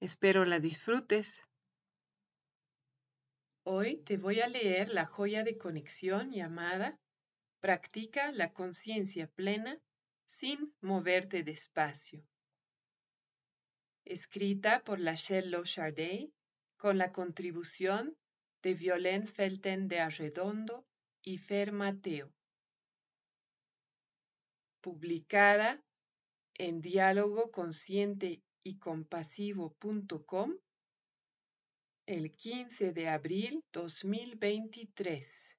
Espero la disfrutes. Hoy te voy a leer la joya de conexión llamada Practica la conciencia plena sin moverte despacio. Escrita por Lachelle Lochardet con la contribución de Violaine Felten de Arredondo y Fer Mateo. Publicada en Diálogo Consciente y compasivo.com el 15 de abril 2023.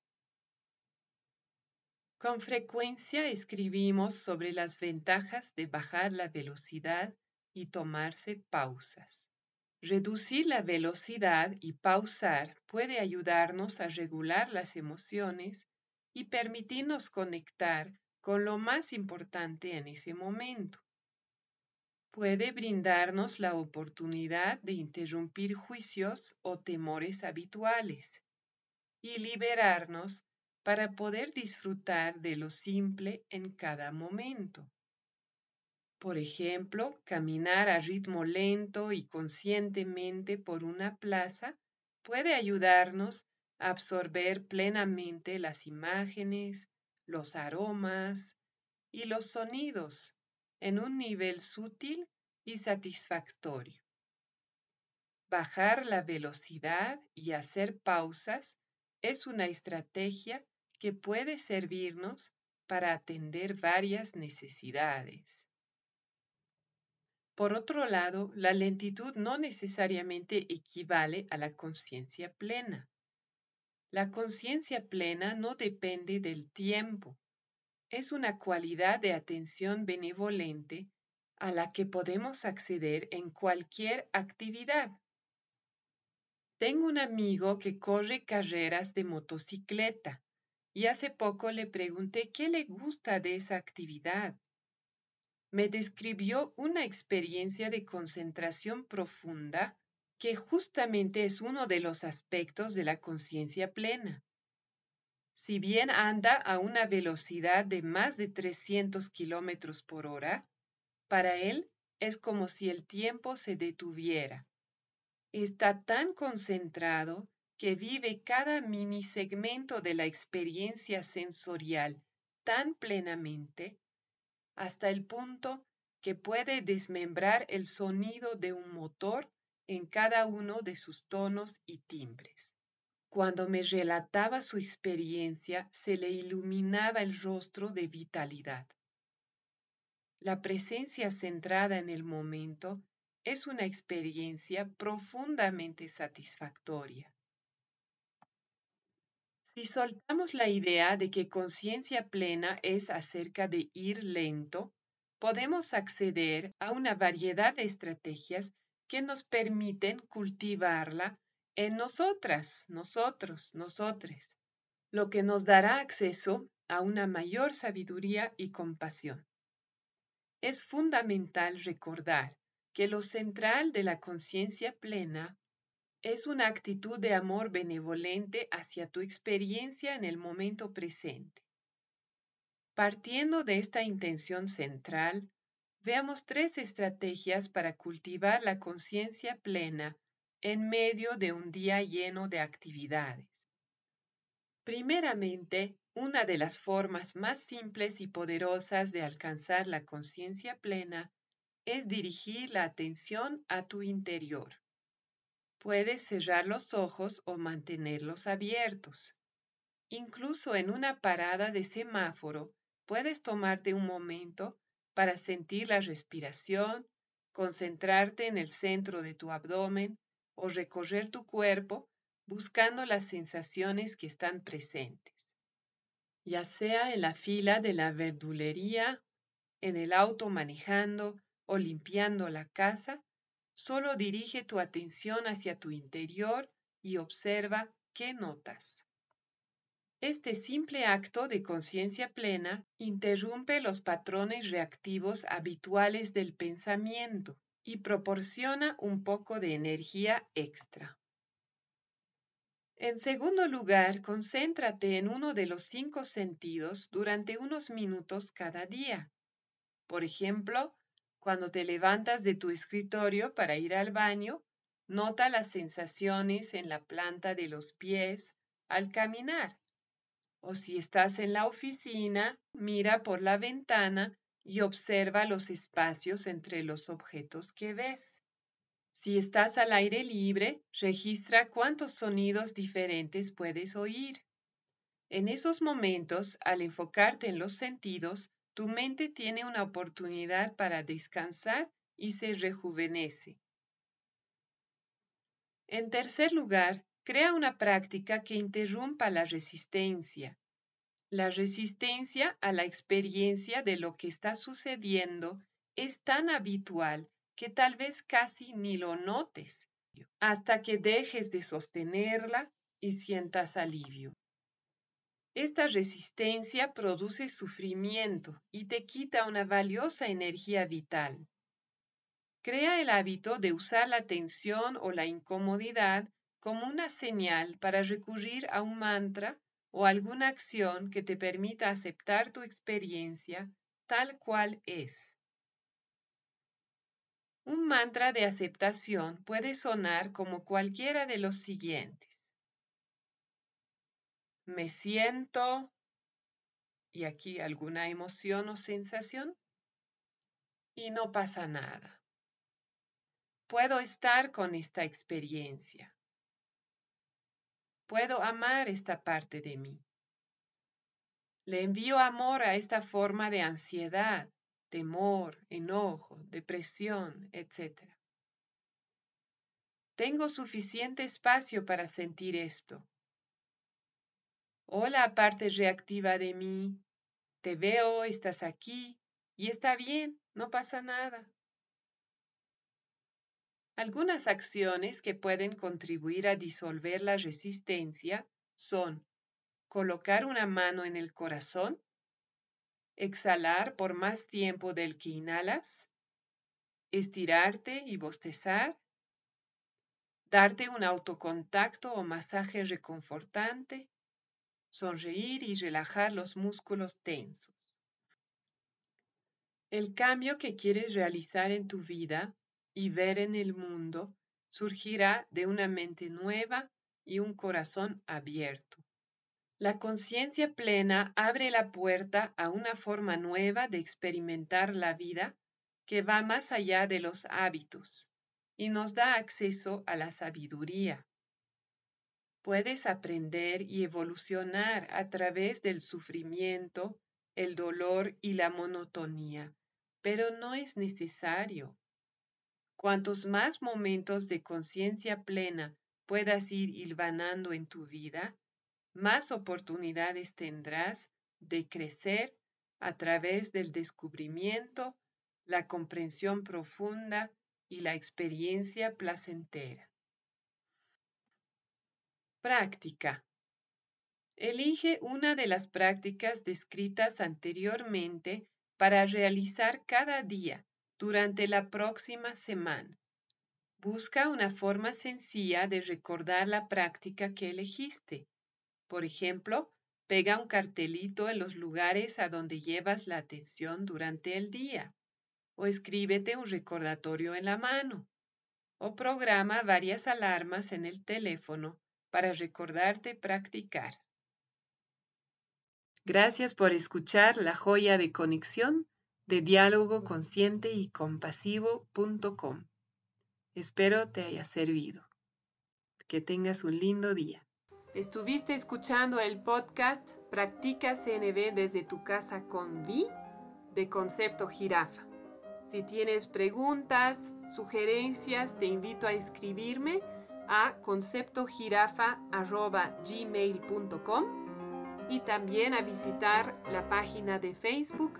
Con frecuencia escribimos sobre las ventajas de bajar la velocidad y tomarse pausas. Reducir la velocidad y pausar puede ayudarnos a regular las emociones y permitirnos conectar con lo más importante en ese momento puede brindarnos la oportunidad de interrumpir juicios o temores habituales y liberarnos para poder disfrutar de lo simple en cada momento. Por ejemplo, caminar a ritmo lento y conscientemente por una plaza puede ayudarnos a absorber plenamente las imágenes, los aromas y los sonidos en un nivel sutil y satisfactorio. Bajar la velocidad y hacer pausas es una estrategia que puede servirnos para atender varias necesidades. Por otro lado, la lentitud no necesariamente equivale a la conciencia plena. La conciencia plena no depende del tiempo, es una cualidad de atención benevolente a la que podemos acceder en cualquier actividad. Tengo un amigo que corre carreras de motocicleta y hace poco le pregunté qué le gusta de esa actividad. Me describió una experiencia de concentración profunda que justamente es uno de los aspectos de la conciencia plena. Si bien anda a una velocidad de más de 300 kilómetros por hora, para él es como si el tiempo se detuviera. Está tan concentrado que vive cada mini segmento de la experiencia sensorial tan plenamente, hasta el punto que puede desmembrar el sonido de un motor en cada uno de sus tonos y timbres. Cuando me relataba su experiencia, se le iluminaba el rostro de vitalidad. La presencia centrada en el momento es una experiencia profundamente satisfactoria. Si soltamos la idea de que conciencia plena es acerca de ir lento, podemos acceder a una variedad de estrategias que nos permiten cultivarla en nosotras, nosotros, nosotres, lo que nos dará acceso a una mayor sabiduría y compasión. Es fundamental recordar que lo central de la conciencia plena es una actitud de amor benevolente hacia tu experiencia en el momento presente. Partiendo de esta intención central, veamos tres estrategias para cultivar la conciencia plena en medio de un día lleno de actividades. Primeramente, una de las formas más simples y poderosas de alcanzar la conciencia plena es dirigir la atención a tu interior. Puedes cerrar los ojos o mantenerlos abiertos. Incluso en una parada de semáforo, puedes tomarte un momento para sentir la respiración, concentrarte en el centro de tu abdomen o recorrer tu cuerpo buscando las sensaciones que están presentes. Ya sea en la fila de la verdulería, en el auto manejando o limpiando la casa, solo dirige tu atención hacia tu interior y observa qué notas. Este simple acto de conciencia plena interrumpe los patrones reactivos habituales del pensamiento y proporciona un poco de energía extra. En segundo lugar, concéntrate en uno de los cinco sentidos durante unos minutos cada día. Por ejemplo, cuando te levantas de tu escritorio para ir al baño, nota las sensaciones en la planta de los pies al caminar o si estás en la oficina, mira por la ventana y observa los espacios entre los objetos que ves. Si estás al aire libre, registra cuántos sonidos diferentes puedes oír. En esos momentos, al enfocarte en los sentidos, tu mente tiene una oportunidad para descansar y se rejuvenece. En tercer lugar, Crea una práctica que interrumpa la resistencia. La resistencia a la experiencia de lo que está sucediendo es tan habitual que tal vez casi ni lo notes hasta que dejes de sostenerla y sientas alivio. Esta resistencia produce sufrimiento y te quita una valiosa energía vital. Crea el hábito de usar la tensión o la incomodidad como una señal para recurrir a un mantra o alguna acción que te permita aceptar tu experiencia tal cual es. Un mantra de aceptación puede sonar como cualquiera de los siguientes. Me siento, y aquí alguna emoción o sensación, y no pasa nada. Puedo estar con esta experiencia. Puedo amar esta parte de mí. Le envío amor a esta forma de ansiedad, temor, enojo, depresión, etc. Tengo suficiente espacio para sentir esto. Hola, parte reactiva de mí. Te veo, estás aquí y está bien, no pasa nada. Algunas acciones que pueden contribuir a disolver la resistencia son colocar una mano en el corazón, exhalar por más tiempo del que inhalas, estirarte y bostezar, darte un autocontacto o masaje reconfortante, sonreír y relajar los músculos tensos. El cambio que quieres realizar en tu vida y ver en el mundo surgirá de una mente nueva y un corazón abierto. La conciencia plena abre la puerta a una forma nueva de experimentar la vida que va más allá de los hábitos y nos da acceso a la sabiduría. Puedes aprender y evolucionar a través del sufrimiento, el dolor y la monotonía, pero no es necesario. Cuantos más momentos de conciencia plena puedas ir hilvanando en tu vida, más oportunidades tendrás de crecer a través del descubrimiento, la comprensión profunda y la experiencia placentera. Práctica. Elige una de las prácticas descritas anteriormente para realizar cada día durante la próxima semana. Busca una forma sencilla de recordar la práctica que elegiste. Por ejemplo, pega un cartelito en los lugares a donde llevas la atención durante el día. O escríbete un recordatorio en la mano. O programa varias alarmas en el teléfono para recordarte practicar. Gracias por escuchar La Joya de Conexión de diálogo consciente y compasivo.com. Espero te haya servido. Que tengas un lindo día. Estuviste escuchando el podcast Practica CNB desde tu casa con Vi de Concepto Jirafa. Si tienes preguntas, sugerencias, te invito a escribirme a conceptojirafa.gmail.com y también a visitar la página de Facebook